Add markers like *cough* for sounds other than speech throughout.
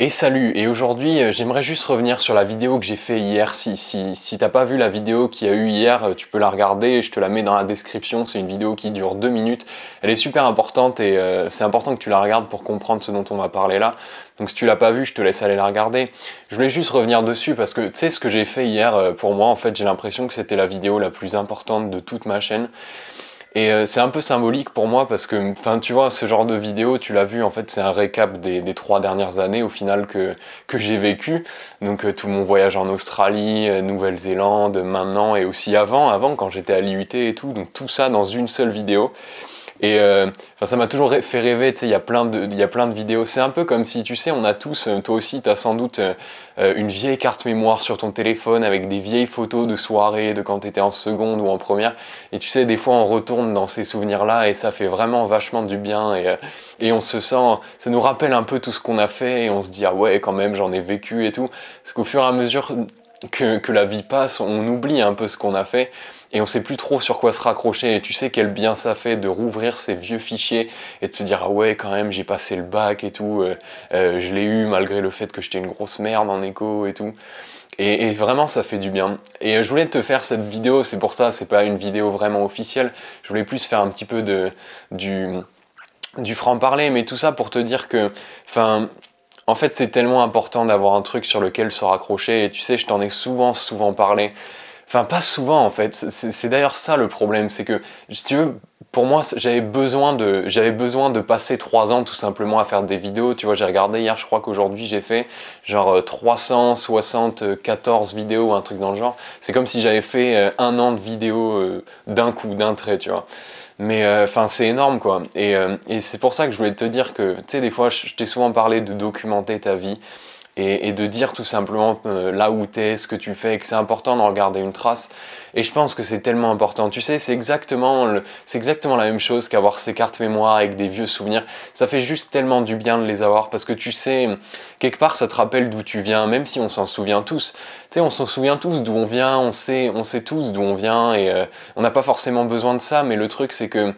Et salut, et aujourd'hui euh, j'aimerais juste revenir sur la vidéo que j'ai fait hier. Si, si, si t'as pas vu la vidéo qu'il y a eu hier, euh, tu peux la regarder, je te la mets dans la description. C'est une vidéo qui dure deux minutes. Elle est super importante et euh, c'est important que tu la regardes pour comprendre ce dont on va parler là. Donc si tu l'as pas vu, je te laisse aller la regarder. Je voulais juste revenir dessus parce que tu sais ce que j'ai fait hier, pour moi en fait j'ai l'impression que c'était la vidéo la plus importante de toute ma chaîne. Et euh, c'est un peu symbolique pour moi parce que, enfin, tu vois, ce genre de vidéo, tu l'as vu, en fait, c'est un récap des, trois dernières années au final que, que j'ai vécu. Donc euh, tout mon voyage en Australie, euh, Nouvelle-Zélande, maintenant et aussi avant, avant quand j'étais à l'IUT et tout. Donc tout ça dans une seule vidéo. Et euh, ça m'a toujours fait rêver, tu sais, il y, a plein de, vidéos. C'est un peu comme si, tu sais, on a tous, euh, toi aussi, tu as sans doute euh, une vieille carte mémoire sur ton téléphone avec des vieilles photos de soirée, de quand tu étais en seconde ou en première. Et tu sais, des fois, on retourne dans ces souvenirs-là et ça fait vraiment vachement du bien. Et, et on se sent, ça nous rappelle un peu tout ce qu'on a fait et on se dit, ah ouais, quand même, j'en ai vécu et tout. Parce qu'au fur et à mesure que, la vie passe, on oublie un peu ce qu'on a fait et on sait plus trop sur quoi se raccrocher et tu sais quel bien ça fait de rouvrir ces vieux fichiers et de se dire ah ouais quand même j'ai passé le bac et tout, euh, euh, je l'ai eu malgré le fait que j'étais une grosse merde en écho et tout. Et, vraiment ça fait du bien. Et je voulais te faire cette vidéo, c'est pour ça, c'est pas une vidéo vraiment officielle, je voulais plus faire un petit peu de, du, du franc-parler, mais tout ça pour te dire que, enfin, en fait c'est tellement important d'avoir un truc sur lequel se raccrocher, et tu sais, je t'en ai souvent, souvent parlé, Enfin, pas souvent en fait. C'est d'ailleurs ça le problème, c'est que, si tu veux, pour moi, j'avais besoin de, passer trois ans tout simplement à faire des vidéos. Tu vois, j'ai regardé hier, je crois qu'aujourd'hui j'ai fait genre 374 euh, vidéos, un truc dans le genre. C'est comme si j'avais fait euh, un an de vidéos euh, d'un coup, d'un trait, tu vois. Mais enfin, c'est énorme quoi. Et, et c'est pour ça que je voulais te dire que, tu sais, des fois, je t'ai souvent parlé de documenter ta vie et, de dire tout simplement euh, là où tu es, ce que tu fais, que c'est important de regarder une trace. Et je pense que c'est tellement important. Tu sais, c'est exactement, exactement la même chose qu'avoir ces cartes mémoire avec des vieux souvenirs. Ça fait juste tellement du bien de les avoir parce que tu sais, quelque part, ça te rappelle d'où tu viens, même si on s'en souvient tous. Tu sais, on s'en souvient tous d'où on vient, on sait, on sait tous d'où on vient et euh, on n'a pas forcément besoin de ça, mais le truc, c'est que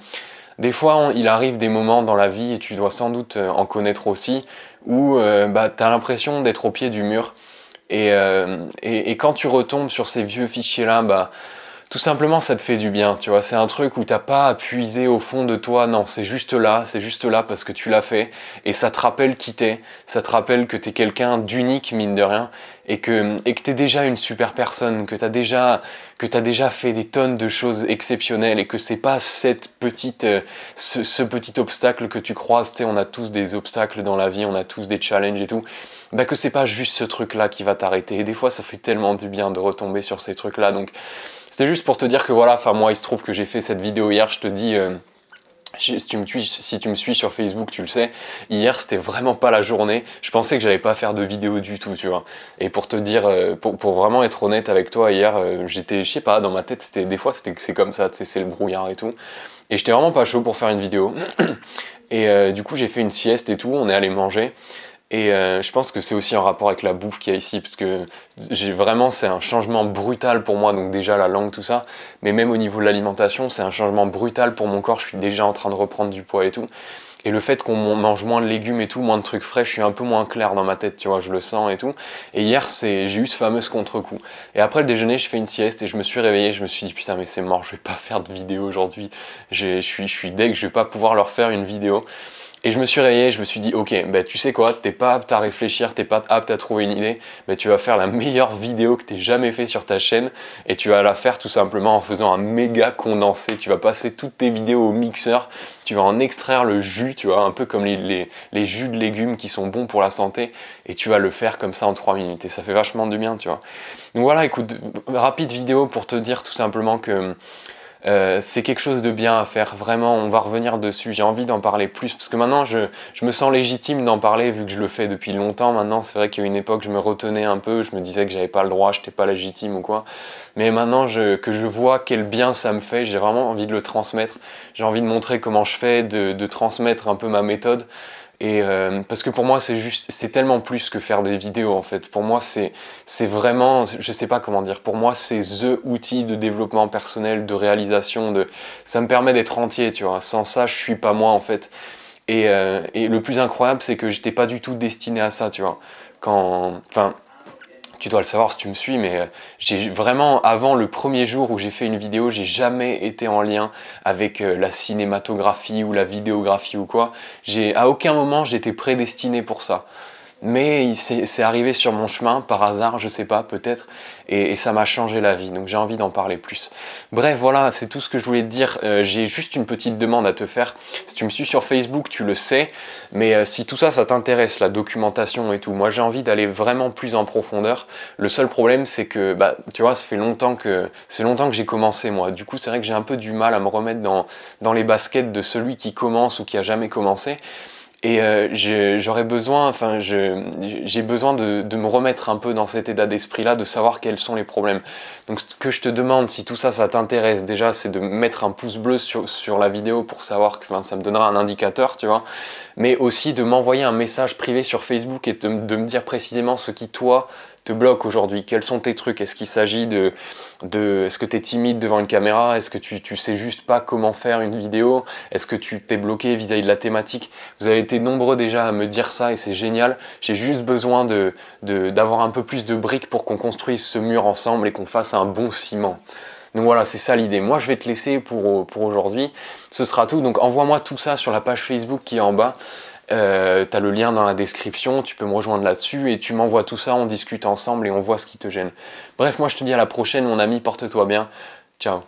des fois, il arrive des moments dans la vie, et tu dois sans doute euh, en connaître aussi, où euh, bah, tu as l'impression d'être au pied du mur. Euh, et, et, quand tu retombes sur ces vieux fichiers-là, bah, tout simplement ça te fait du bien, tu vois, c'est un truc où t'as pas à puiser au fond de toi, non, c'est juste là, c'est juste là parce que tu l'as fait, et ça te rappelle qui t'es, ça te rappelle que t'es quelqu'un d'unique, mine de rien, et que, et que t'es déjà une super personne, que t'as déjà, que as déjà fait des tonnes de choses exceptionnelles, et que c'est pas cette petite, euh, ce, petit obstacle que tu croises, tu on a tous des obstacles dans la vie, on a tous des challenges et tout, bah que c'est pas juste ce truc-là qui va t'arrêter, et des fois ça fait tellement du bien de retomber sur ces trucs-là, donc c'était juste pour te dire que voilà, enfin moi il se trouve que j'ai fait cette vidéo hier, je te dis, euh, si, tu me suis, sur Facebook, tu le sais, hier c'était vraiment pas la journée, je pensais que j'allais pas faire de vidéo du tout, tu vois. Et pour te dire, euh, pour, vraiment être honnête avec toi, hier euh, j'étais, je sais pas, dans ma tête, c'était des fois c'était c'est comme ça, tu c'est le brouillard et tout. Et j'étais vraiment pas chaud pour faire une vidéo. *clears throat* Et du coup j'ai fait une sieste et tout, on est allé manger. Et euh, je pense que c'est aussi en rapport avec la bouffe qu'il y a ici, parce que j'ai vraiment, c'est un changement brutal pour moi, donc déjà la langue, tout ça, mais même au niveau de l'alimentation, c'est un changement brutal pour mon corps, je suis déjà en train de reprendre du poids et tout. Et le fait qu'on mange moins de légumes et tout, moins de trucs frais, je suis un peu moins clair dans ma tête, tu vois, je le sens et tout. Et hier, j'ai eu ce fameux contre-coup. Et après le déjeuner, je fais une sieste et je me suis réveillé, je me suis dit, putain, mais c'est mort, je vais pas faire de vidéo aujourd'hui. Je suis, je suis deg, je vais pas pouvoir leur faire une vidéo. Et je me suis réveillé, je me suis dit, ok, bah, tu sais quoi, t'es pas apte à réfléchir, t'es pas apte à trouver une idée, bah, tu vas faire la meilleure vidéo que t'aies jamais fait sur ta chaîne et tu vas la faire tout simplement en faisant un méga condensé. Tu vas passer toutes tes vidéos au mixeur, tu vas en extraire le jus, tu vois, un peu comme les, les, jus de légumes qui sont bons pour la santé et tu vas le faire comme ça en 3 minutes et ça fait vachement du bien, tu vois. Donc voilà, écoute, rapide vidéo pour te dire tout simplement que euh, c'est quelque chose de bien à faire, vraiment, on va revenir dessus, j'ai envie d'en parler plus, parce que maintenant je, me sens légitime d'en parler vu que je le fais depuis longtemps. Maintenant, c'est vrai qu'il y a une époque je me retenais un peu, je me disais que j'avais pas le droit, j'étais pas légitime ou quoi, mais maintenant que je vois quel bien ça me fait, j'ai vraiment envie de le transmettre, j'ai envie de montrer comment je fais, de transmettre un peu ma méthode, et euh, parce que pour moi, c'est juste, c'est tellement plus que faire des vidéos en fait. Pour moi, c'est, c'est vraiment, je sais pas comment dire. Pour moi, c'est the outil de développement personnel, de réalisation. De, ça me permet d'être entier, tu vois. Sans ça, je suis pas moi en fait. Et, euh, et le plus incroyable, c'est que j'étais pas du tout destiné à ça, tu vois. Quand, enfin, tu dois le savoir si tu me suis, mais euh, j'ai vraiment, avant le premier jour où j'ai fait une vidéo, j'ai jamais été en lien avec euh, la cinématographie ou la vidéographie ou quoi. J'ai, à aucun moment j'étais prédestiné pour ça mais c'est arrivé sur mon chemin par hasard, je sais pas, peut-être, et, ça m'a changé la vie, donc j'ai envie d'en parler plus. Bref, voilà, c'est tout ce que je voulais te dire. Euh, j'ai juste une petite demande à te faire. Si tu me suis sur Facebook, tu le sais, mais euh, si tout ça, ça t'intéresse, la documentation et tout, moi j'ai envie d'aller vraiment plus en profondeur. Le seul problème, c'est que, bah, tu vois, ça fait longtemps que c'est longtemps que j'ai commencé moi. Du coup, c'est vrai que j'ai un peu du mal à me remettre dans, dans les baskets de celui qui commence ou qui a jamais commencé. Et euh, j'aurais besoin, enfin, j'ai besoin de, me remettre un peu dans cet état d'esprit-là, de savoir quels sont les problèmes. Donc, ce que je te demande, si tout ça, ça t'intéresse, déjà, c'est de mettre un pouce bleu sur, sur la vidéo pour savoir que ça me donnera un indicateur, tu vois. Mais aussi de m'envoyer un message privé sur Facebook et de, me dire précisément ce qui, toi, te bloque aujourd'hui. Quels sont tes trucs? Est-ce qu'il s'agit de, de est-ce que tu es timide devant une caméra? Est-ce que tu, tu sais juste pas comment faire une vidéo? Est-ce que tu t'es bloqué vis-à-vis de la thématique? Vous avez nombreux déjà à me dire ça et c'est génial. J'ai juste besoin de, d'avoir un peu plus de briques pour qu'on construise ce mur ensemble et qu'on fasse un bon ciment. Donc voilà, c'est ça l'idée. Moi, je vais te laisser pour, pour aujourd'hui. Ce sera tout. Donc envoie-moi tout ça sur la page Facebook qui est en bas. Euh, tu as le lien dans la description, tu peux me rejoindre là-dessus et tu m'envoies tout ça, on discute ensemble et on voit ce qui te gêne. Bref, moi je te dis à la prochaine mon ami, porte-toi bien. Ciao